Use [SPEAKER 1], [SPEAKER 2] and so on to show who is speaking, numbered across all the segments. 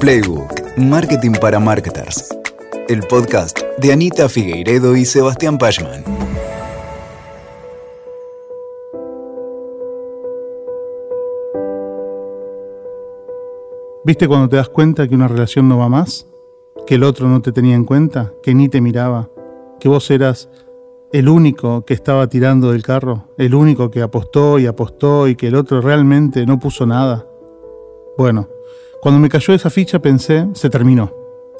[SPEAKER 1] Playbook, Marketing para Marketers. El podcast de Anita Figueiredo y Sebastián Pachman.
[SPEAKER 2] ¿Viste cuando te das cuenta que una relación no va más? ¿Que el otro no te tenía en cuenta? ¿Que ni te miraba? ¿Que vos eras el único que estaba tirando del carro? ¿El único que apostó y apostó y que el otro realmente no puso nada? Bueno, cuando me cayó esa ficha pensé, se terminó.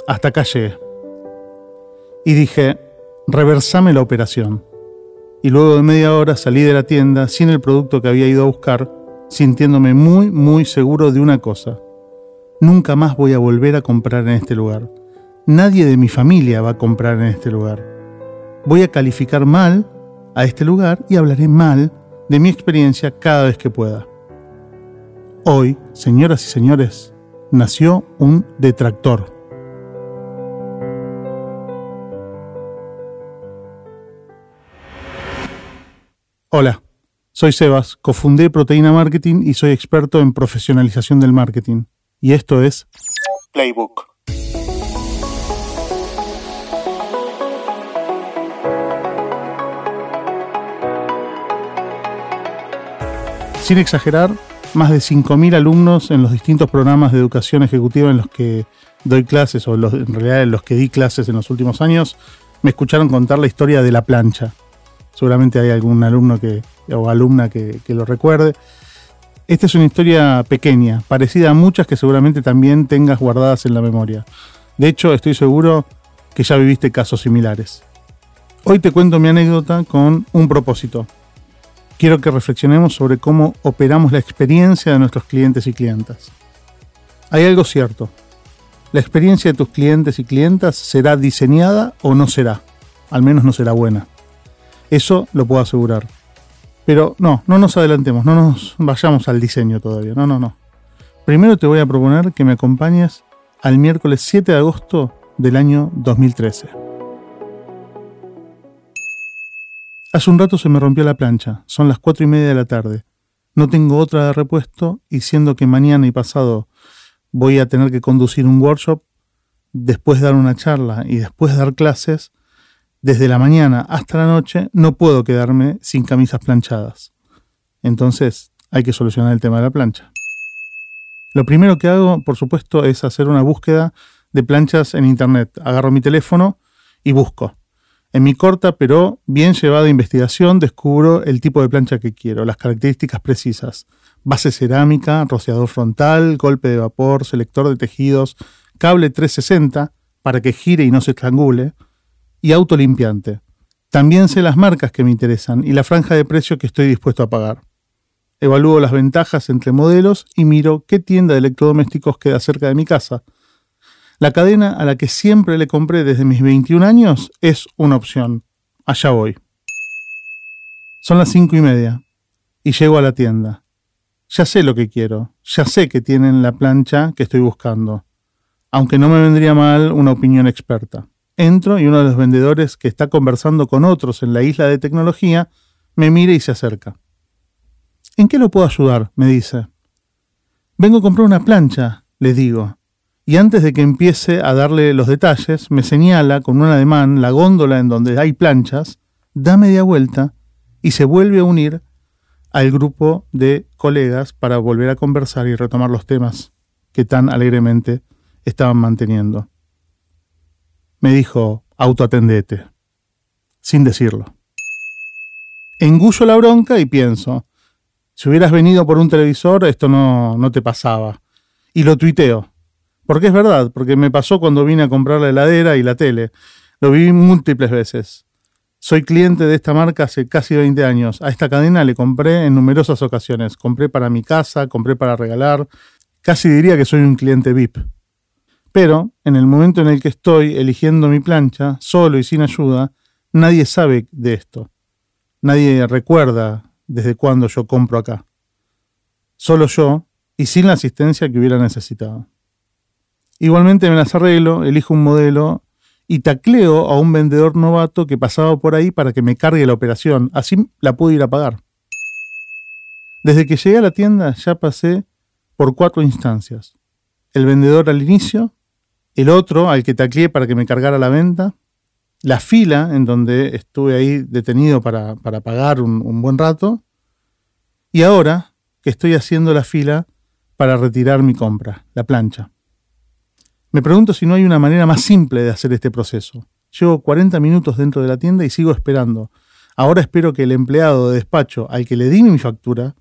[SPEAKER 2] Hasta acá llegué. Y dije, reversame la operación. Y luego de media hora salí de la tienda sin el producto que había ido a buscar, sintiéndome muy, muy seguro de una cosa. Nunca más voy a volver a comprar en este lugar. Nadie de mi familia va a comprar en este lugar. Voy a calificar mal a este lugar y hablaré mal de mi experiencia cada vez que pueda. Hoy, señoras y señores, nació un detractor. Hola, soy Sebas, cofundé Proteína Marketing y soy experto en profesionalización del marketing. Y esto es Playbook. Sin exagerar, más de 5.000 alumnos en los distintos programas de educación ejecutiva en los que doy clases, o en realidad en los que di clases en los últimos años, me escucharon contar la historia de la plancha. Seguramente hay algún alumno que, o alumna que, que lo recuerde. Esta es una historia pequeña, parecida a muchas que seguramente también tengas guardadas en la memoria. De hecho, estoy seguro que ya viviste casos similares. Hoy te cuento mi anécdota con un propósito, quiero que reflexionemos sobre cómo operamos la experiencia de nuestros clientes y clientas. Hay algo cierto. La experiencia de tus clientes y clientas será diseñada o no será. Al menos no será buena. Eso lo puedo asegurar. Pero no, no nos adelantemos, no nos vayamos al diseño todavía. No, no, no. Primero te voy a proponer que me acompañes al miércoles 7 de agosto del año 2013. Hace un rato se me rompió la plancha, son las cuatro y media de la tarde. No tengo otra de repuesto y siendo que mañana y pasado voy a tener que conducir un workshop, después dar una charla y después dar clases, desde la mañana hasta la noche no puedo quedarme sin camisas planchadas. Entonces hay que solucionar el tema de la plancha. Lo primero que hago, por supuesto, es hacer una búsqueda de planchas en Internet. Agarro mi teléfono y busco. En mi corta pero bien llevada investigación descubro el tipo de plancha que quiero, las características precisas. Base cerámica, rociador frontal, golpe de vapor, selector de tejidos, cable 360 para que gire y no se estrangule, y autolimpiante. También sé las marcas que me interesan y la franja de precio que estoy dispuesto a pagar. Evalúo las ventajas entre modelos y miro qué tienda de electrodomésticos queda cerca de mi casa la cadena a la que siempre le compré desde mis 21 años es una opción. Allá voy. Son las cinco y media y llego a la tienda. Ya sé lo que quiero, ya sé que tienen la plancha que estoy buscando, aunque no me vendría mal una opinión experta. Entro y uno de los vendedores que está conversando con otros en la isla de tecnología me mira y se acerca. ¿En qué lo puedo ayudar? me dice. Vengo a comprar una plancha, le digo y antes de que empiece a darle los detalles, me señala con un ademán la góndola en donde hay planchas, da media vuelta y se vuelve a unir al grupo de colegas para volver a conversar y retomar los temas que tan alegremente estaban manteniendo. Me dijo, autoatendete, sin decirlo. Engullo la bronca y pienso, si hubieras venido por un televisor, esto no, no te pasaba. Y lo tuiteo. Porque es verdad, porque me pasó cuando vine a comprar la heladera y la tele. Lo viví múltiples veces. Soy cliente de esta marca hace casi 20 años. A esta cadena le compré en numerosas ocasiones. Compré para mi casa, compré para regalar. Casi diría que soy un cliente VIP. Pero, en el momento en el que estoy eligiendo mi plancha, solo y sin ayuda, nadie sabe de esto. Nadie recuerda desde cuándo yo compro acá. Solo yo y sin la asistencia que hubiera necesitado. Igualmente me las arreglo, elijo un modelo y tacleo a un vendedor novato que pasaba por ahí para que me cargue la operación. Así la pude ir a pagar. Desde que llegué a la tienda ya pasé por cuatro instancias. el vendedor al inicio, el otro al que tacleé para que me cargara la venta, la fila en donde estuve ahí detenido para, pagar un, un buen rato, y ahora que estoy haciendo la fila para retirar mi compra, la plancha. Me pregunto si no hay una manera más simple de hacer este proceso. Llevo 40 minutos dentro de la tienda y sigo esperando. Ahora espero que el empleado de despacho al que le di mi factura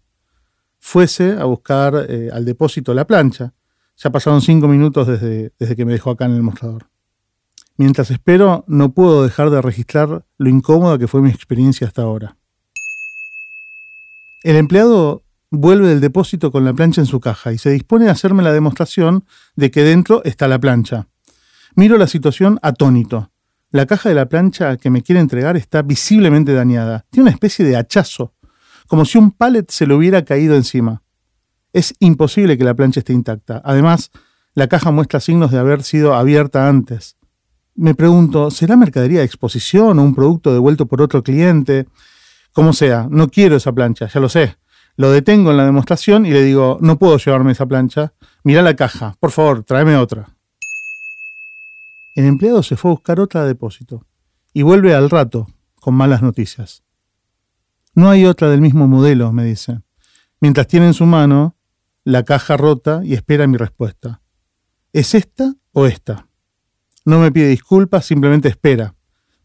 [SPEAKER 2] fuese a buscar eh, al depósito la plancha. Ya pasaron 5 minutos desde, desde que me dejó acá en el mostrador. Mientras espero, no puedo dejar de registrar lo incómoda que fue mi experiencia hasta ahora. El empleado vuelve del depósito con la plancha en su caja y se dispone a hacerme la demostración de que dentro está la plancha. Miro la situación atónito. La caja de la plancha que me quiere entregar está visiblemente dañada. Tiene una especie de hachazo, como si un pallet se le hubiera caído encima. Es imposible que la plancha esté intacta. Además, la caja muestra signos de haber sido abierta antes. Me pregunto, ¿será mercadería de exposición o un producto devuelto por otro cliente? Como sea, no quiero esa plancha, ya lo sé. Lo detengo en la demostración y le digo, no puedo llevarme esa plancha. Mira la caja, por favor, tráeme otra. El empleado se fue a buscar otra depósito y vuelve al rato con malas noticias. No hay otra del mismo modelo, me dice, mientras tiene en su mano la caja rota y espera mi respuesta. ¿Es esta o esta? No me pide disculpas, simplemente espera.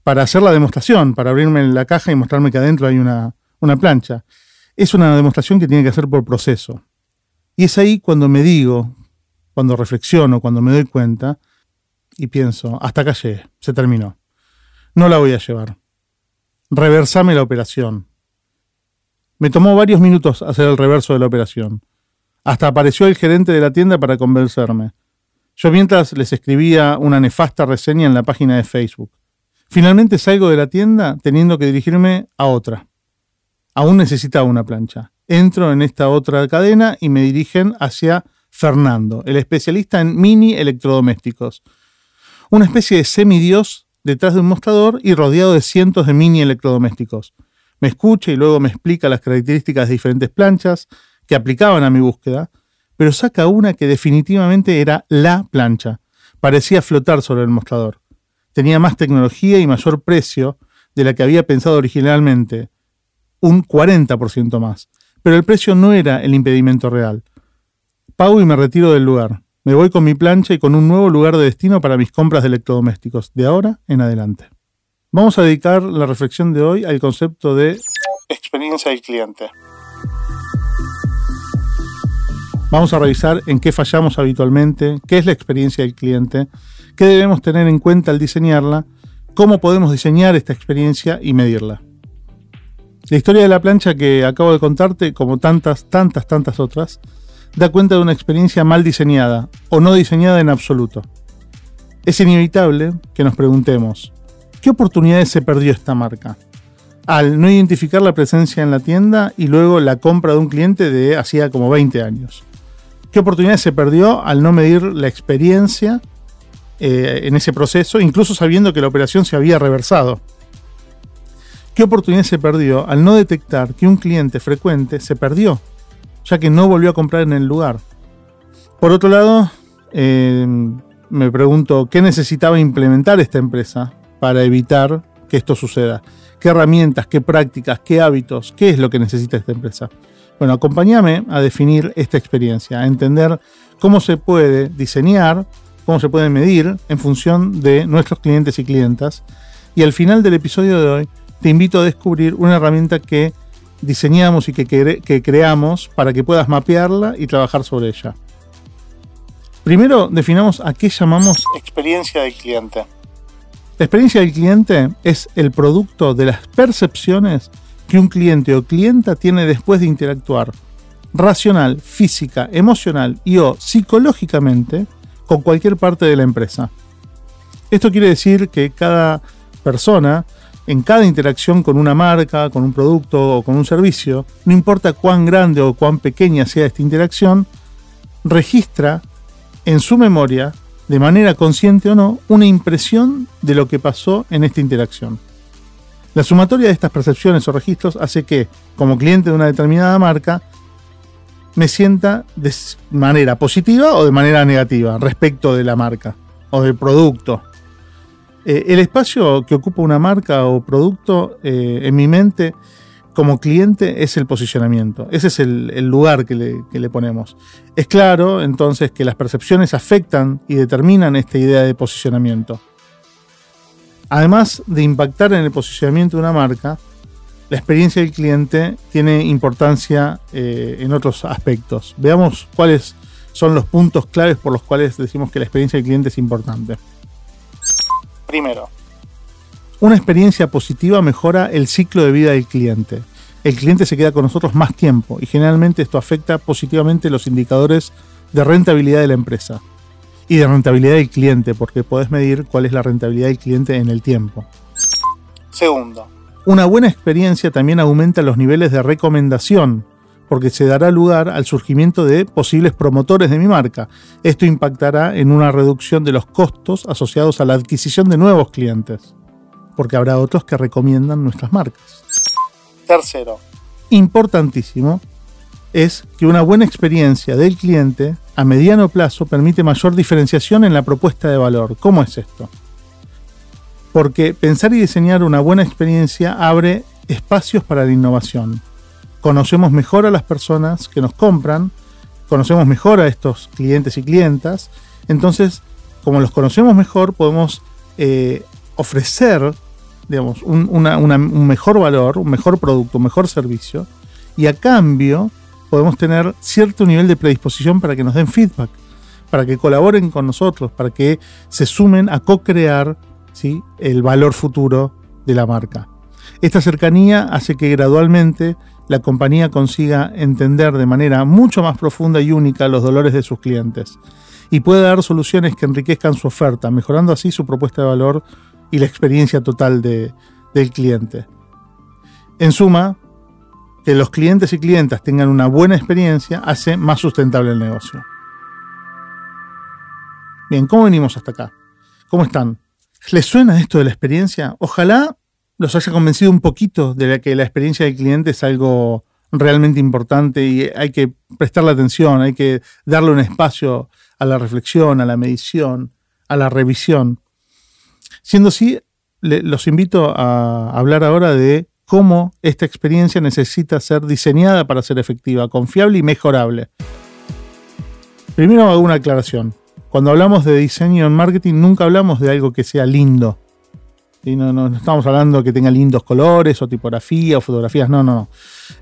[SPEAKER 2] Para hacer la demostración, para abrirme la caja y mostrarme que adentro hay una, una plancha es una demostración que tiene que hacer por proceso. Y es ahí cuando me digo, cuando reflexiono, cuando me doy cuenta y pienso, hasta acá llegué, se terminó. No la voy a llevar. Reversame la operación. Me tomó varios minutos hacer el reverso de la operación. Hasta apareció el gerente de la tienda para convencerme. Yo mientras les escribía una nefasta reseña en la página de Facebook. Finalmente salgo de la tienda teniendo que dirigirme a otra. Aún necesitaba una plancha. Entro en esta otra cadena y me dirigen hacia Fernando, el especialista en mini electrodomésticos. Una especie de semidios detrás de un mostrador y rodeado de cientos de mini electrodomésticos. Me escucha y luego me explica las características de diferentes planchas que aplicaban a mi búsqueda, pero saca una que definitivamente era la plancha. Parecía flotar sobre el mostrador. Tenía más tecnología y mayor precio de la que había pensado originalmente, un 40% más. Pero el precio no era el impedimento real. Pago y me retiro del lugar. Me voy con mi plancha y con un nuevo lugar de destino para mis compras de electrodomésticos, de ahora en adelante. Vamos a dedicar la reflexión de hoy al concepto de experiencia del cliente. Vamos a revisar en qué fallamos habitualmente, qué es la experiencia del cliente, qué debemos tener en cuenta al diseñarla, cómo podemos diseñar esta experiencia y medirla. La historia de la plancha que acabo de contarte, como tantas, tantas, tantas otras, da cuenta de una experiencia mal diseñada o no diseñada en absoluto. Es inevitable que nos preguntemos, ¿qué oportunidades se perdió esta marca? Al no identificar la presencia en la tienda y luego la compra de un cliente de hacía como 20 años. ¿Qué oportunidades se perdió al no medir la experiencia eh, en ese proceso, incluso sabiendo que la operación se había reversado? ¿Qué oportunidad se perdió al no detectar que un cliente frecuente se perdió, ya que no volvió a comprar en el lugar? Por otro lado, eh, me pregunto qué necesitaba implementar esta empresa para evitar que esto suceda. ¿Qué herramientas, qué prácticas, qué hábitos, qué es lo que necesita esta empresa? Bueno, acompáñame a definir esta experiencia, a entender cómo se puede diseñar, cómo se puede medir en función de nuestros clientes y clientas. Y al final del episodio de hoy te invito a descubrir una herramienta que diseñamos y que, que creamos para que puedas mapearla y trabajar sobre ella. Primero definamos a qué llamamos experiencia del cliente. La experiencia del cliente es el producto de las percepciones que un cliente o clienta tiene después de interactuar racional, física, emocional y o psicológicamente con cualquier parte de la empresa. Esto quiere decir que cada persona en cada interacción con una marca, con un producto o con un servicio, no importa cuán grande o cuán pequeña sea esta interacción, registra en su memoria, de manera consciente o no, una impresión de lo que pasó en esta interacción. La sumatoria de estas percepciones o registros hace que, como cliente de una determinada marca, me sienta de manera positiva o de manera negativa respecto de la marca o del producto. Eh, el espacio que ocupa una marca o producto eh, en mi mente como cliente es el posicionamiento. Ese es el, lugar que le, ponemos. Es claro entonces que las percepciones afectan y determinan esta idea de posicionamiento. Además de impactar en el posicionamiento de una marca, la experiencia del cliente tiene importancia eh, en otros aspectos. Veamos cuáles son los puntos claves por los cuales decimos que la experiencia del cliente es importante. Primero, una experiencia positiva mejora el ciclo de vida del cliente. El cliente se queda con nosotros más tiempo y generalmente esto afecta positivamente los indicadores de rentabilidad de la empresa y de rentabilidad del cliente, porque podés medir cuál es la rentabilidad del cliente en el tiempo. Segundo, una buena experiencia también aumenta los niveles de recomendación, porque se dará lugar al surgimiento de posibles promotores de mi marca. Esto impactará en una reducción de los costos asociados a la adquisición de nuevos clientes, porque habrá otros que recomiendan nuestras marcas. Tercero, importantísimo, es que una buena experiencia del cliente a mediano plazo permite mayor diferenciación en la propuesta de valor. ¿Cómo es esto? porque pensar y diseñar una buena experiencia abre espacios para la innovación. Conocemos mejor a las personas que nos compran, conocemos mejor a estos clientes y clientas, entonces, como los conocemos mejor, podemos eh, ofrecer digamos, un, un mejor valor, un mejor producto, un mejor servicio, y a cambio podemos tener cierto nivel de predisposición para que nos den feedback, para que colaboren con nosotros, para que se sumen a co-crear el valor futuro de la marca. Esta cercanía hace que gradualmente la compañía consiga entender de manera mucho más profunda y única los dolores de sus clientes y puede dar soluciones que enriquezcan su oferta, mejorando así su propuesta de valor y la experiencia total del cliente. En suma, que los clientes y clientas tengan una buena experiencia hace más sustentable el negocio. Bien, ¿cómo venimos hasta acá? ¿Cómo están? ¿Les suena esto de la experiencia? Ojalá los haya convencido un poquito de que la experiencia del cliente es algo realmente importante y hay que prestarle atención, hay que darle un espacio a la reflexión, a la medición, a la revisión. Siendo así, los invito a hablar ahora de cómo esta experiencia necesita ser diseñada para ser efectiva, confiable y mejorable. Primero hago una aclaración. Cuando hablamos de diseño en marketing, nunca hablamos de algo que sea lindo. No, no, estamos hablando que tenga lindos colores o tipografía o fotografías, no, no.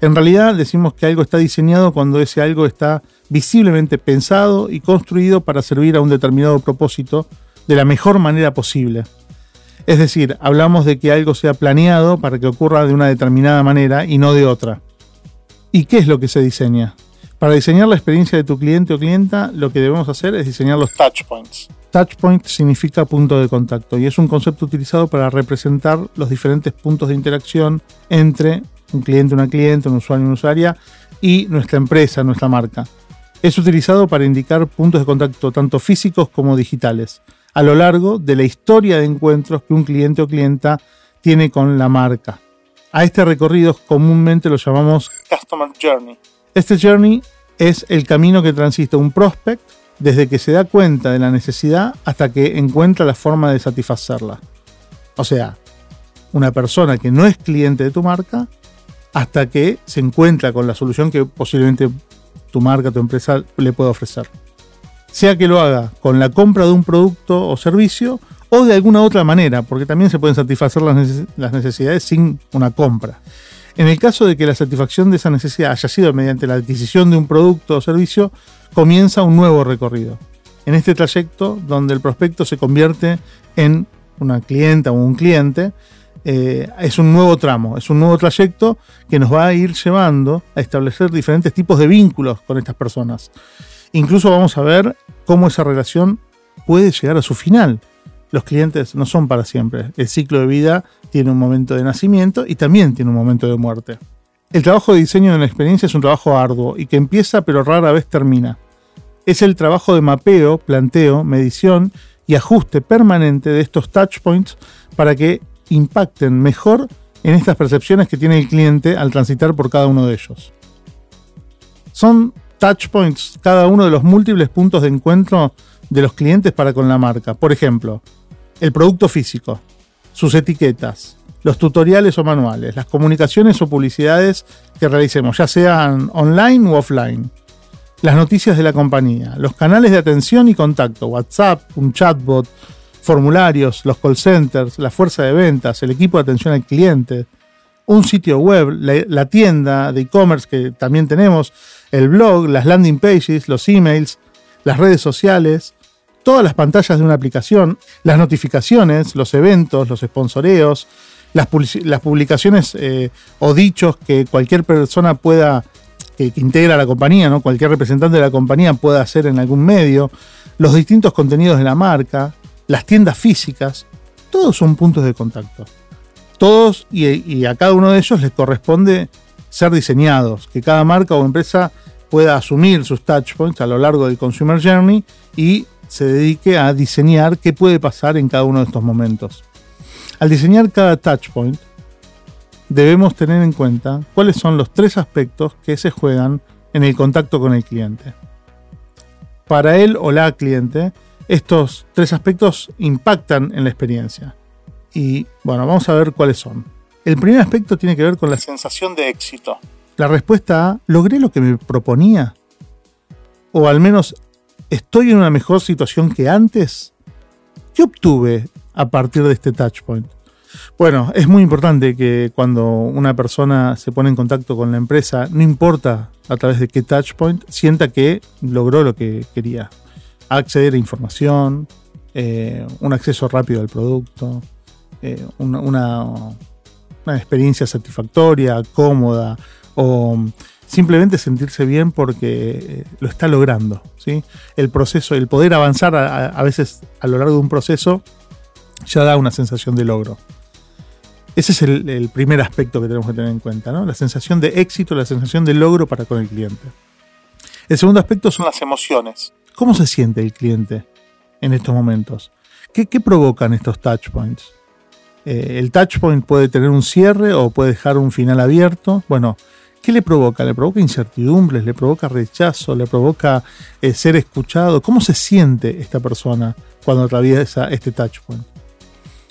[SPEAKER 2] En realidad decimos que algo está diseñado cuando ese algo está visiblemente pensado y construido para servir a un determinado propósito de la mejor manera posible. Es decir, hablamos de que algo sea planeado para que ocurra de una determinada manera y no de otra. ¿Y qué es lo que se diseña? Para diseñar la experiencia de tu cliente o clienta, lo que debemos hacer es diseñar los touch points. Touch point significa punto de contacto y es un concepto utilizado para representar los diferentes puntos de interacción entre un cliente, una cliente, un usuario, una usuaria y nuestra empresa, nuestra marca. Es utilizado para indicar puntos de contacto tanto físicos como digitales a lo largo de la historia de encuentros que un cliente o clienta tiene con la marca. A este recorrido comúnmente lo llamamos Customer Journey. Este journey es el camino que transita un prospect desde que se da cuenta de la necesidad hasta que encuentra la forma de satisfacerla. O sea, una persona que no es cliente de tu marca hasta que se encuentra con la solución que posiblemente tu marca, tu empresa le pueda ofrecer. Sea que lo haga con la compra de un producto o servicio o de alguna otra manera, porque también se pueden satisfacer las necesidades sin una compra. En el caso de que la satisfacción de esa necesidad haya sido mediante la adquisición de un producto o servicio, comienza un nuevo recorrido. En este trayecto, donde el prospecto se convierte en una clienta o un cliente, eh, es un nuevo tramo, es un nuevo trayecto que nos va a ir llevando a establecer diferentes tipos de vínculos con estas personas. Incluso vamos a ver cómo esa relación puede llegar a su final los clientes no son para siempre. El ciclo de vida tiene un momento de nacimiento y también tiene un momento de muerte. El trabajo de diseño de la experiencia es un trabajo arduo y que empieza pero rara vez termina. Es el trabajo de mapeo, planteo, medición y ajuste permanente de estos touch points para que impacten mejor en estas percepciones que tiene el cliente al transitar por cada uno de ellos. Son touchpoints, cada uno de los múltiples puntos de encuentro de los clientes para con la marca. Por ejemplo, el producto físico, sus etiquetas, los tutoriales o manuales, las comunicaciones o publicidades que realicemos, ya sean online u offline, las noticias de la compañía, los canales de atención y contacto, WhatsApp, un chatbot, formularios, los call centers, la fuerza de ventas, el equipo de atención al cliente, un sitio web, la, tienda de e-commerce que también tenemos, el blog, las landing pages, los emails, las redes sociales, todas las pantallas de una aplicación, las notificaciones, los eventos, los sponsoreos, las, publicaciones eh, o dichos que cualquier persona pueda, que, integra la compañía, ¿no? cualquier representante de la compañía pueda hacer en algún medio, los distintos contenidos de la marca, las tiendas físicas, todos son puntos de contacto. Todos y, y a cada uno de ellos les corresponde ser diseñados, que cada marca o empresa pueda asumir sus touchpoints a lo largo del Consumer Journey y se dedique a diseñar qué puede pasar en cada uno de estos momentos. Al diseñar cada touchpoint, debemos tener en cuenta cuáles son los tres aspectos que se juegan en el contacto con el cliente. Para él o la cliente, estos tres aspectos impactan en la experiencia. Y bueno, vamos a ver cuáles son. El primer aspecto tiene que ver con la sensación de éxito. La respuesta a, ¿logré lo que me proponía? O al menos ¿Estoy en una mejor situación que antes? ¿Qué obtuve a partir de este touchpoint? Bueno, es muy importante que cuando una persona se pone en contacto con la empresa, no importa a través de qué touchpoint, sienta que logró lo que quería. Acceder a información, eh, un acceso rápido al producto, eh, una, una experiencia satisfactoria, cómoda, o simplemente sentirse bien porque eh, lo está logrando. ¿sí? El proceso, el poder avanzar a, veces a lo largo de un proceso ya da una sensación de logro. Ese es el, primer aspecto que tenemos que tener en cuenta, ¿no? la sensación de éxito, la sensación de logro para con el cliente. El segundo aspecto son las emociones. ¿Cómo se siente el cliente en estos momentos? ¿Qué, provocan estos touchpoints? Eh, el touchpoint puede tener un cierre o puede dejar un final abierto. Bueno, ¿Qué le provoca? ¿Le provoca incertidumbres? ¿Le provoca rechazo? ¿Le provoca eh, ser escuchado? ¿Cómo se siente esta persona cuando atraviesa este touchpoint?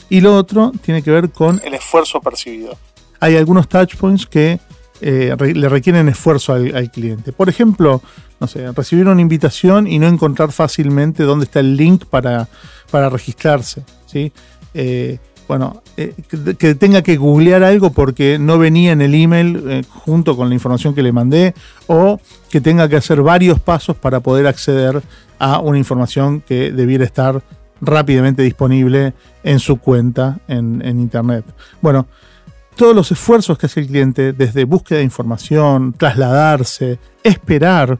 [SPEAKER 2] Y lo otro tiene que ver con el esfuerzo percibido. Hay algunos touchpoints que eh, le requieren esfuerzo al, cliente. Por ejemplo, no sé, recibir una invitación y no encontrar fácilmente dónde está el link para, para registrarse. ¿sí? Eh, bueno, eh, que, tenga que googlear algo porque no venía en el email eh, junto con la información que le mandé, o que tenga que hacer varios pasos para poder acceder a una información que debiera estar rápidamente disponible en su cuenta en, en Internet. Bueno, todos los esfuerzos que hace el cliente, desde búsqueda de información, trasladarse, esperar,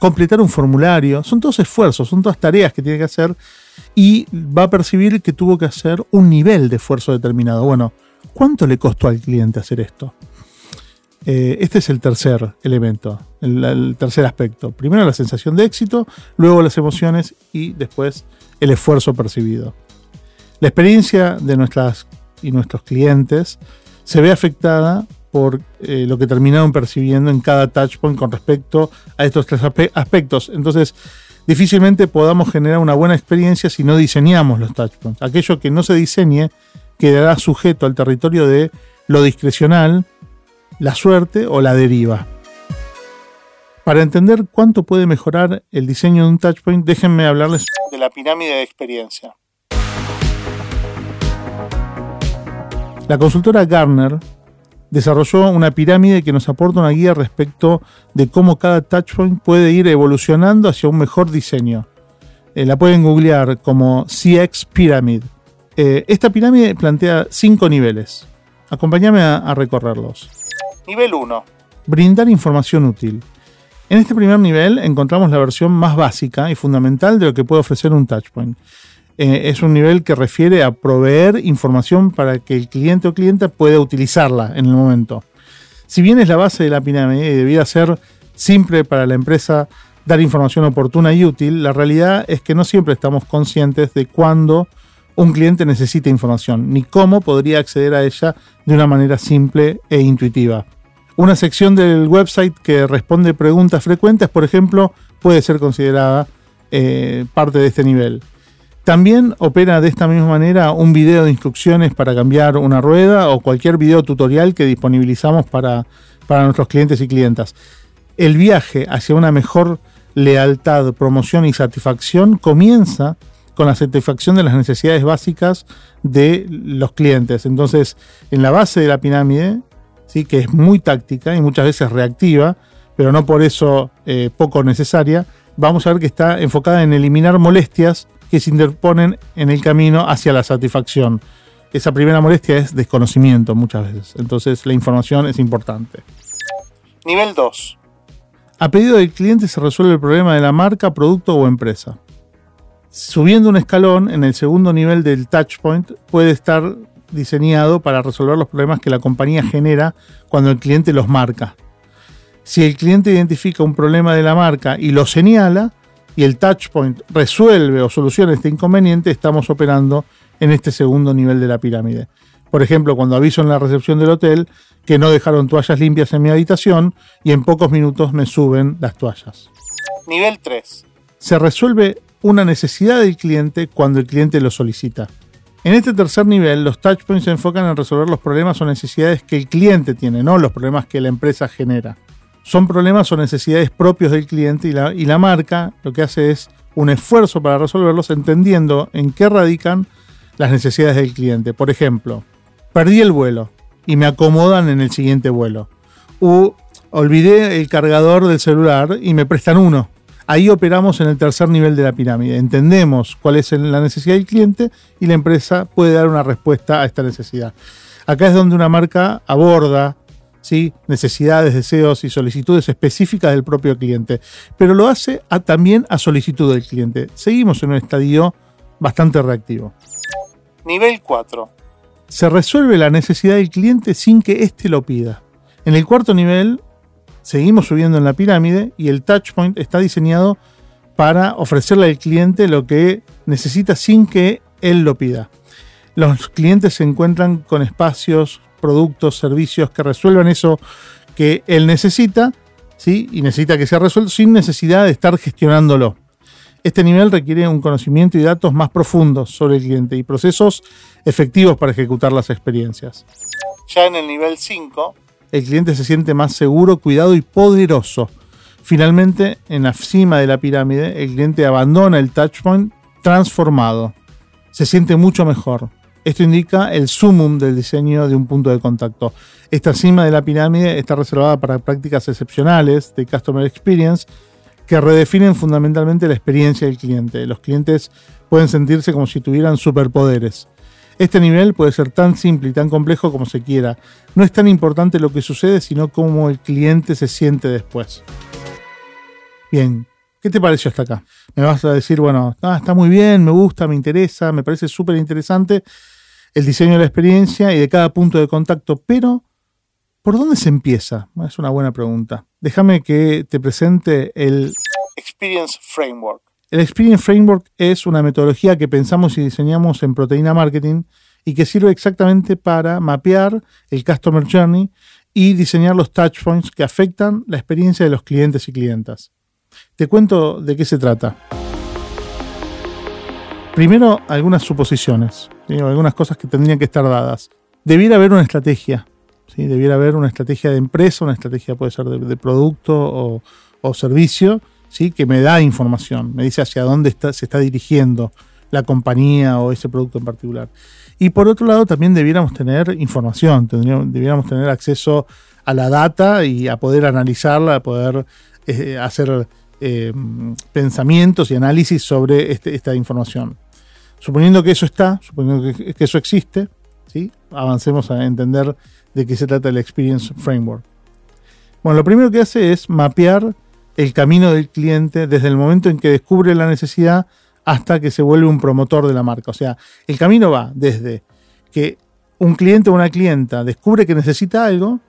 [SPEAKER 2] completar un formulario, son todos esfuerzos, son todas tareas que tiene que hacer y va a percibir que tuvo que hacer un nivel de esfuerzo determinado. Bueno, ¿cuánto le costó al cliente hacer esto? Eh, este es el tercer elemento, el, tercer aspecto. Primero la sensación de éxito, luego las emociones y después el esfuerzo percibido. La experiencia de nuestras y nuestros clientes se ve afectada por eh, lo que terminaron percibiendo en cada touchpoint con respecto a estos tres aspectos. Entonces, difícilmente podamos generar una buena experiencia si no diseñamos los touchpoints. Aquello que no se diseñe quedará sujeto al territorio de lo discrecional, la suerte o la deriva. Para entender cuánto puede mejorar el diseño de un touchpoint, déjenme hablarles de la pirámide de experiencia. La consultora Garner desarrolló una pirámide que nos aporta una guía respecto de cómo cada touchpoint puede ir evolucionando hacia un mejor diseño. Eh, la pueden googlear como CX Pyramid. Eh, esta pirámide plantea cinco niveles. Acompáñame a, recorrerlos. Nivel 1. Brindar información útil. En este primer nivel encontramos la versión más básica y fundamental de lo que puede ofrecer un touchpoint. Eh, es un nivel que refiere a proveer información para que el cliente o clienta pueda utilizarla en el momento. Si bien es la base de la pirámide y debía ser simple para la empresa dar información oportuna y útil, la realidad es que no siempre estamos conscientes de cuándo un cliente necesita información, ni cómo podría acceder a ella de una manera simple e intuitiva. Una sección del website que responde preguntas frecuentes, por ejemplo, puede ser considerada eh, parte de este nivel. También opera de esta misma manera un video de instrucciones para cambiar una rueda o cualquier video tutorial que disponibilizamos para, para nuestros clientes y clientas. El viaje hacia una mejor lealtad, promoción y satisfacción comienza con la satisfacción de las necesidades básicas de los clientes. Entonces, en la base de la pirámide, ¿sí? que es muy táctica y muchas veces reactiva, pero no por eso eh, poco necesaria, vamos a ver que está enfocada en eliminar molestias que se interponen en el camino hacia la satisfacción. Esa primera molestia es desconocimiento muchas veces, entonces la información es importante. Nivel 2. A pedido del cliente se resuelve el problema de la marca, producto o empresa. Subiendo un escalón, en el segundo nivel del touchpoint puede estar diseñado para resolver los problemas que la compañía genera cuando el cliente los marca. Si el cliente identifica un problema de la marca y lo señala, y el touchpoint resuelve o soluciona este inconveniente, estamos operando en este segundo nivel de la pirámide. Por ejemplo, cuando aviso en la recepción del hotel que no dejaron toallas limpias en mi habitación y en pocos minutos me suben las toallas. Nivel 3. Se resuelve una necesidad del cliente cuando el cliente lo solicita. En este tercer nivel, los touchpoints se enfocan en resolver los problemas o necesidades que el cliente tiene, no los problemas que la empresa genera. Son problemas o necesidades propios del cliente y la, y la marca lo que hace es un esfuerzo para resolverlos entendiendo en qué radican las necesidades del cliente. Por ejemplo, perdí el vuelo y me acomodan en el siguiente vuelo. O olvidé el cargador del celular y me prestan uno Ahí operamos en el tercer nivel de la pirámide. Entendemos cuál es la necesidad del cliente y la empresa puede dar una respuesta a esta necesidad. Acá es donde una marca aborda ¿sí? necesidades, deseos y solicitudes específicas del propio cliente, pero lo hace también a solicitud del cliente. Seguimos en un estadio bastante reactivo. Nivel 4. Se resuelve la necesidad del cliente sin que éste lo pida. En el cuarto nivel seguimos subiendo en la pirámide y el touchpoint está diseñado para ofrecerle al cliente lo que necesita sin que él lo pida. Los clientes se encuentran con espacios, productos, servicios que resuelvan eso que él necesita, ¿sí? y necesita que sea resuelto sin necesidad de estar gestionándolo. Este nivel requiere un conocimiento y datos más profundos sobre el cliente y procesos efectivos para ejecutar las experiencias. Ya en el nivel 5 el cliente se siente más seguro, cuidado y poderoso. Finalmente, en la cima de la pirámide, el cliente abandona el touchpoint transformado. Se siente mucho mejor. Esto indica el sumum del diseño de un punto de contacto. Esta cima de la pirámide está reservada para prácticas excepcionales de Customer Experience que redefinen fundamentalmente la experiencia del cliente. Los clientes pueden sentirse como si tuvieran superpoderes. Este nivel puede ser tan simple y tan complejo como se quiera. No es tan importante lo que sucede, sino cómo el cliente se siente después. Bien, ¿qué te pareció hasta acá? Me vas a decir, bueno, ah, está muy bien, me gusta, me interesa, me parece súper interesante el diseño de la experiencia y de cada punto de contacto, pero ¿por dónde se empieza? Es una buena pregunta. Déjame que te presente el Experience Framework. El Experience Framework es una metodología que pensamos y diseñamos en Proteína Marketing y que sirve exactamente para mapear el Customer Journey y diseñar los touchpoints que afectan la experiencia de los clientes y clientas. Te cuento de qué se trata. Primero, algunas suposiciones, algunas cosas que tendrían que estar dadas. Debiera haber una estrategia, ¿sí? debiera haber una estrategia de empresa, una estrategia puede ser de, producto o, servicio, ¿sí? que me da información, me dice hacia dónde se está dirigiendo la compañía o ese producto en particular. Y por otro lado, también debiéramos tener información, debiéramos tener acceso a la data y a poder analizarla, a poder eh, hacer eh, pensamientos y análisis sobre este, esta información. Suponiendo que eso está, suponiendo que, eso existe, ¿sí? avancemos a entender de qué se trata el Experience Framework. Bueno, lo primero que hace es mapear el camino del cliente desde el momento en que descubre la necesidad hasta que se vuelve un promotor de la marca. O sea, el camino va desde que un cliente o una clienta descubre que necesita algo,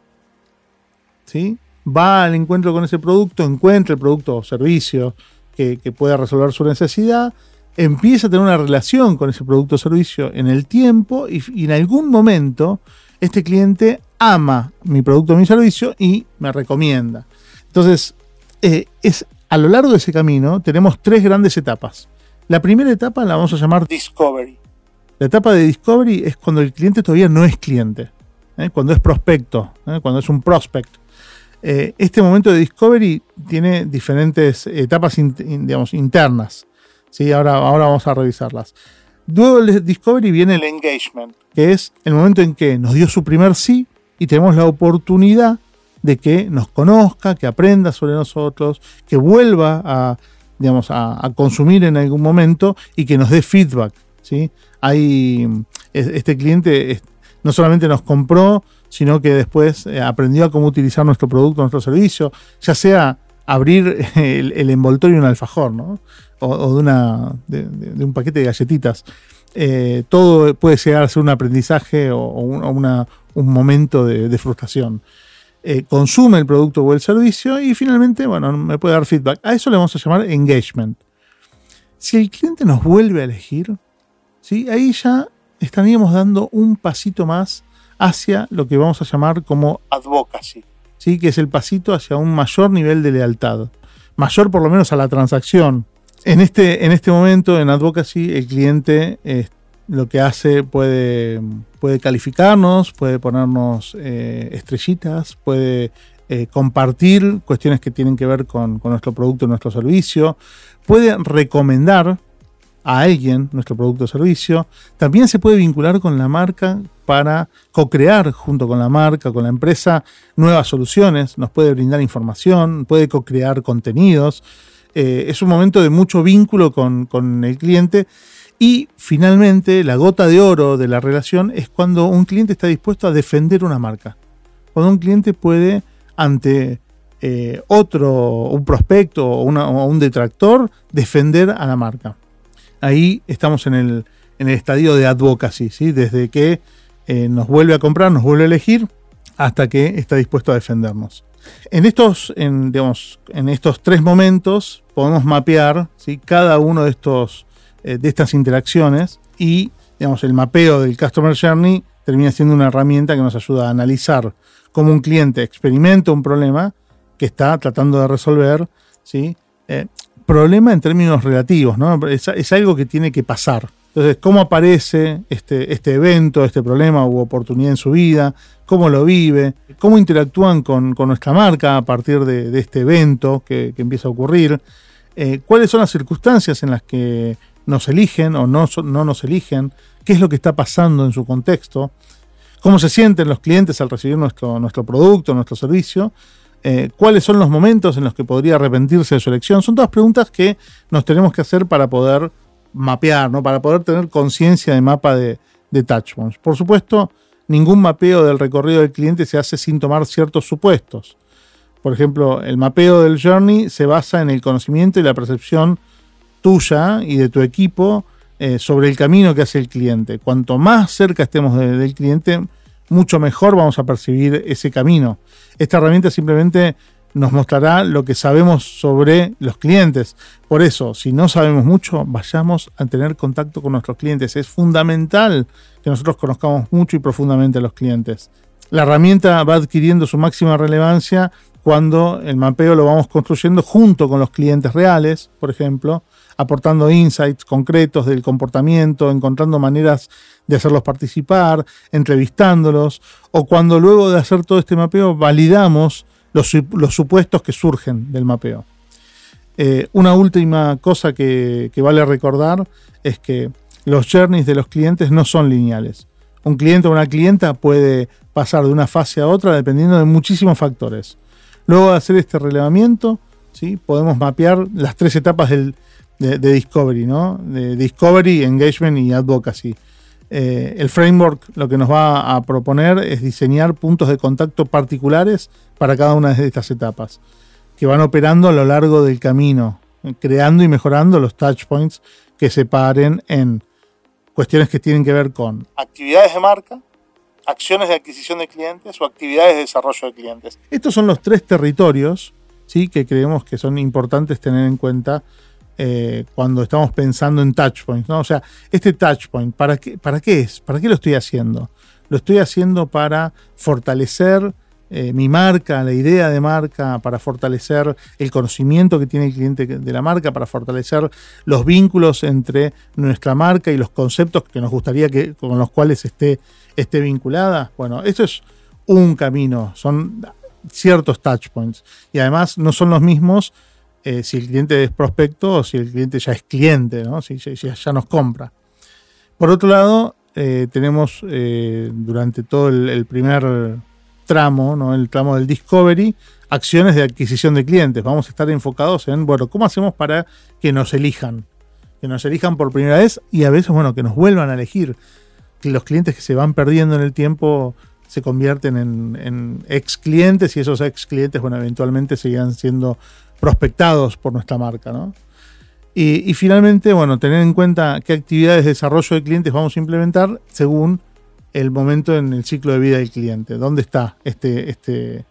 [SPEAKER 2] ¿sí? Va al encuentro con ese producto, encuentra el producto o servicio que, pueda resolver su necesidad, empieza a tener una relación con ese producto o servicio en el tiempo y, y en algún momento este cliente ama mi producto o mi servicio y me recomienda. Entonces, eh, es, a lo largo de ese camino tenemos tres grandes etapas. La primera etapa la vamos a llamar Discovery. La etapa de Discovery es cuando el cliente todavía no es cliente, ¿eh? cuando es prospecto, ¿eh? cuando es un prospect. Este momento de Discovery tiene diferentes etapas digamos, internas. ¿sí? Ahora, ahora vamos a revisarlas. Luego del Discovery viene el Engagement, que es el momento en que nos dio su primer sí y tenemos la oportunidad de que nos conozca, que aprenda sobre nosotros, que vuelva a, digamos, a, consumir en algún momento y que nos dé feedback. ¿sí? Hay, este cliente no solamente nos compró, sino que después eh, aprendió a cómo utilizar nuestro producto, nuestro servicio, ya sea abrir el, envoltorio de un alfajor, ¿no? o, de, un paquete de galletitas. Eh, todo puede llegar a ser un aprendizaje o, un momento de, frustración. Eh, consume el producto o el servicio y finalmente, bueno, me puede dar feedback. A eso le vamos a llamar engagement. Si el cliente nos vuelve a elegir, ¿sí? ahí ya estaríamos dando un pasito más hacia lo que vamos a llamar como advocacy, ¿sí? que es el pasito hacia un mayor nivel de lealtad. Mayor por lo menos a la transacción, en este, en este momento, en Advocacy, el cliente eh, lo que hace puede, puede calificarnos, puede ponernos eh, estrellitas, puede eh, compartir cuestiones que tienen que ver con, nuestro producto, nuestro servicio, puede recomendar a alguien nuestro producto o servicio. También se puede vincular con la marca para co-crear junto con la marca, con la empresa, nuevas soluciones. Nos puede brindar información, puede co-crear contenidos. Eh, es un momento de mucho vínculo con, el cliente. Y finalmente, la gota de oro de la relación es cuando un cliente está dispuesto a defender una marca. Cuando un cliente puede, ante eh, otro, un prospecto o, un detractor, defender a la marca. Ahí estamos en el, estadio de advocacy, ¿sí? desde que eh, nos vuelve a comprar, nos vuelve a elegir, hasta que está dispuesto a defendernos. En estos, digamos, en estos tres momentos podemos mapear ¿sí? cada uno de, estos, eh, de estas interacciones y digamos, el mapeo del Customer Journey termina siendo una herramienta que nos ayuda a analizar cómo un cliente experimenta un problema que está tratando de resolver, ¿sí? Eh, problema en términos relativos, ¿no? es, algo que tiene que pasar. Entonces, ¿cómo aparece este, este evento, este problema u oportunidad en su vida? ¿Cómo lo vive? ¿Cómo interactúan con, nuestra marca a partir de, este evento que, empieza a ocurrir? Eh, ¿Cuáles son las circunstancias en las que nos eligen o no, no nos eligen? ¿Qué es lo que está pasando en su contexto? ¿Cómo se sienten los clientes al recibir nuestro, nuestro producto, nuestro servicio? Eh, cuáles son los momentos en los que podría arrepentirse de su elección. Son todas preguntas que nos tenemos que hacer para poder mapear, ¿no? para poder tener conciencia de mapa de, de touchpoints. Por supuesto, ningún mapeo del recorrido del cliente se hace sin tomar ciertos supuestos. Por ejemplo, el mapeo del journey se basa en el conocimiento y la percepción tuya y de tu equipo eh, sobre el camino que hace el cliente. Cuanto más cerca estemos del cliente, mucho mejor vamos a percibir ese camino. Esta herramienta simplemente nos mostrará lo que sabemos sobre los clientes. Por eso, si no sabemos mucho, vayamos a tener contacto con nuestros clientes. Es fundamental que nosotros conozcamos mucho y profundamente a los clientes. La herramienta va adquiriendo su máxima relevancia cuando el mapeo lo vamos construyendo junto con los clientes reales, por ejemplo, aportando insights concretos del comportamiento, encontrando maneras de hacerlos participar, entrevistándolos, o cuando luego de hacer todo este mapeo validamos los, supuestos que surgen del mapeo. Eh, una última cosa que, vale recordar es que los journeys de los clientes no son lineales. Un cliente o una clienta puede pasar de una fase a otra dependiendo de muchísimos factores. Luego de hacer este relevamiento, ¿sí? podemos mapear las tres etapas de, Discovery, ¿no? De Discovery, Engagement y Advocacy. Eh, el framework lo que nos va a proponer es diseñar puntos de contacto particulares para cada una de estas etapas, que van operando a lo largo del camino, creando y mejorando los touch points que separen en cuestiones que tienen que ver con actividades de marca, acciones de adquisición de clientes o actividades de desarrollo de clientes. Estos son los tres territorios ¿sí? que creemos que son importantes tener en cuenta eh, cuando estamos pensando en touchpoints. ¿no? O sea, este touchpoint, ¿para qué, ¿para qué es? ¿Para qué lo estoy haciendo? lo estoy haciendo para fortalecer eh, mi marca, la idea de marca, para fortalecer el conocimiento que tiene el cliente de la marca, para fortalecer los vínculos entre nuestra marca y los conceptos que nos gustaría que con los cuales esté, esté vinculada. Bueno, eso es un camino, son ciertos touch points y además no son los mismos eh, si el cliente es prospecto o si el cliente ya es cliente, ¿no? si, ya nos compra. Por otro lado, eh, tenemos durante todo el primer tramo, ¿no? el tramo del discovery, acciones de adquisición de clientes. Vamos a estar enfocados en, bueno, ¿cómo hacemos para que nos elijan? Que nos elijan por primera vez y a veces, bueno, que nos vuelvan a elegir. Que los clientes que se van perdiendo en el tiempo se convierten en, ex clientes y esos ex clientes, bueno, eventualmente seguirán siendo prospectados por nuestra marca, ¿no? Y, finalmente, bueno, tener en cuenta qué actividades de desarrollo de clientes vamos a implementar según el momento en el ciclo de vida del cliente. ¿Dónde está este, este,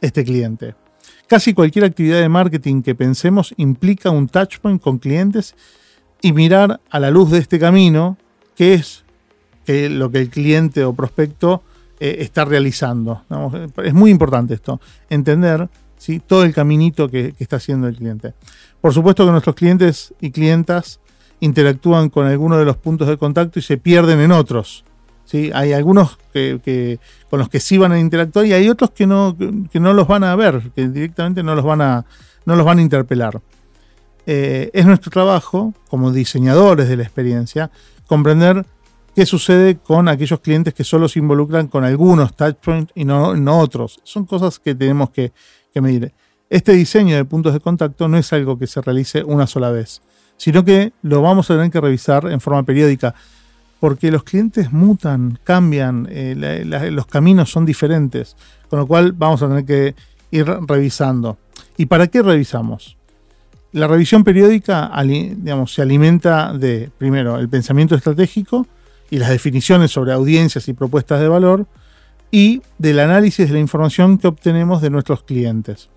[SPEAKER 2] este cliente? Casi cualquier actividad de marketing que pensemos implica un touchpoint con clientes y mirar a la luz de este camino qué es lo que el cliente o prospecto eh, está realizando. es muy importante esto, entender ¿sí? todo el caminito que, que está haciendo el cliente. Por supuesto que nuestros clientes y clientas interactúan con algunos de los puntos de contacto y se pierden en otros. Hay algunos que, con los que sí van a interactuar y hay otros que no, no los van a ver, que directamente no los van a, no los van a interpelar. Eh, es nuestro trabajo, como diseñadores de la experiencia, comprender qué sucede con aquellos clientes que solo se involucran con algunos touchpoints y no, no otros. Son cosas que tenemos que, que medir. Este diseño de puntos de contacto no es algo que se realice una sola vez, sino que lo vamos a tener que revisar en forma periódica porque los clientes mutan, cambian, eh, los caminos son diferentes, con lo cual vamos a tener que ir revisando. ¿Y para qué revisamos? La revisión periódica se alimenta de, primero, el pensamiento estratégico y las definiciones sobre audiencias y propuestas de valor, y del análisis de la información que obtenemos de nuestros clientes.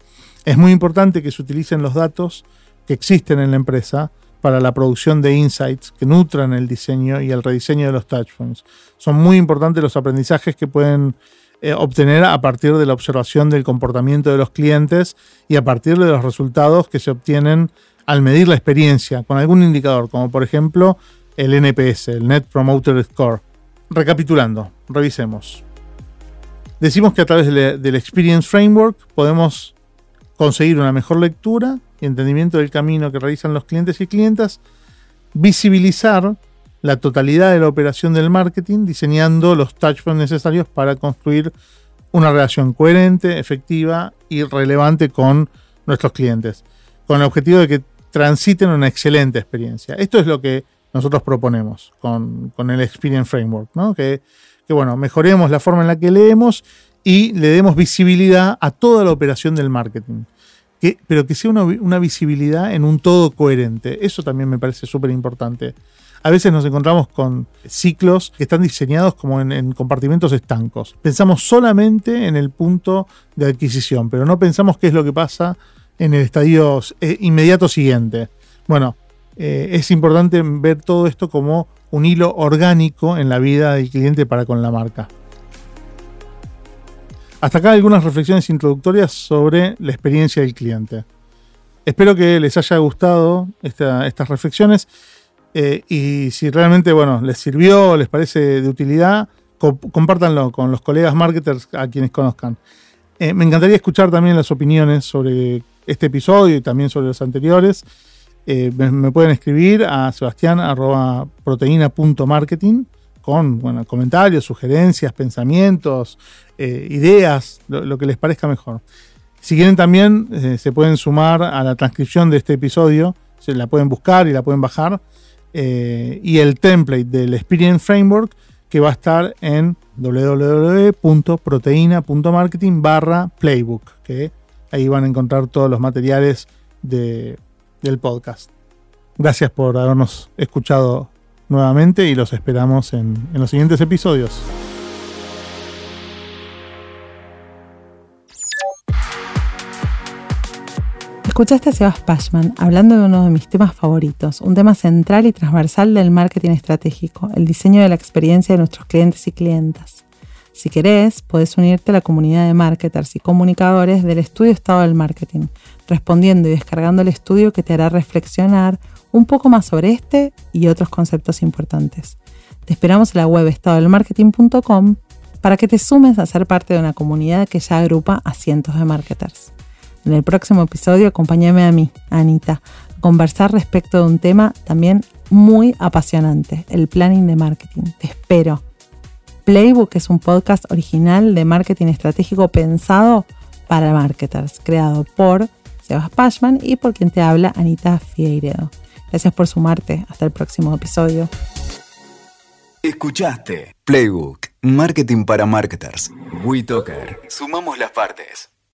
[SPEAKER 2] Es muy importante que se utilicen los datos que existen en la empresa para la producción de insights que nutran el diseño y el rediseño de los touchpoints. Son muy importantes los aprendizajes que pueden eh, obtener a partir de la observación del comportamiento de los clientes y a partir de los resultados que se obtienen al medir la experiencia con algún indicador, como por ejemplo el NPS, el Net Promoter Score. Recapitulando, revisemos. Decimos que a través del Experience Framework podemos conseguir una mejor lectura entendimiento del camino que realizan los clientes y clientas, visibilizar la totalidad de la operación del marketing, diseñando los touchpoints necesarios para construir una relación coherente, efectiva y relevante con nuestros clientes, con el objetivo de que transiten una excelente experiencia. Esto es lo que nosotros proponemos con, el Experience Framework, ¿no? que, que bueno, mejoremos la forma en la que leemos y le demos visibilidad a toda la operación del marketing pero que sea una, visibilidad en un todo coherente. Eso también me parece súper importante. A veces nos encontramos con ciclos que están diseñados como en, compartimentos estancos. Pensamos solamente en el punto de adquisición, pero no pensamos qué es lo que pasa en el estadio eh, inmediato siguiente. Bueno, eh, es importante ver todo esto como un hilo orgánico en la vida del cliente para con la marca. Hasta acá algunas reflexiones introductorias sobre la experiencia del cliente. Espero que les haya gustado estas reflexiones eh, y si realmente bueno, les sirvió, les parece de utilidad, compártanlo con los colegas marketers a quienes conozcan. Eh, me encantaría escuchar también las opiniones sobre este episodio y también sobre los anteriores. Eh, me, pueden escribir a sebastián.proteína.marketing con bueno, comentarios, sugerencias, pensamientos, eh, ideas, lo, que les parezca mejor. Si quieren también eh, se pueden sumar a la transcripción de este episodio, se la pueden buscar y la pueden bajar. Y el template del Experience Framework que va a estar en www.proteina.marketing barra playbook, que ahí van a encontrar todos los materiales del podcast. Gracias por habernos escuchado nuevamente y los esperamos en, en los siguientes episodios.
[SPEAKER 3] Escuchaste a Sebas Pashman hablando de uno de mis temas favoritos, un tema central y transversal del marketing estratégico, el diseño de la experiencia de nuestros clientes y clientas. Si querés, podés unirte a la comunidad de marketers y comunicadores del estudio Estado del Marketing, respondiendo y descargando el estudio que te hará reflexionar un poco más sobre este y otros conceptos importantes. Te esperamos en la web estadodelmarketing.com para que te sumes a ser parte de una comunidad que ya agrupa a cientos de marketers. En el próximo episodio acompáñame a mí, Anita, a conversar respecto de un tema también muy apasionante, el planning de marketing. Te espero. Playbook es un podcast original de marketing estratégico pensado para marketers, creado por Sebas Pashman y por quien te habla, Anita Figueiredo. Gracias por sumarte. Hasta el próximo episodio.
[SPEAKER 1] Escuchaste Playbook, Marketing para Marketers. WeToker. Sumamos las partes.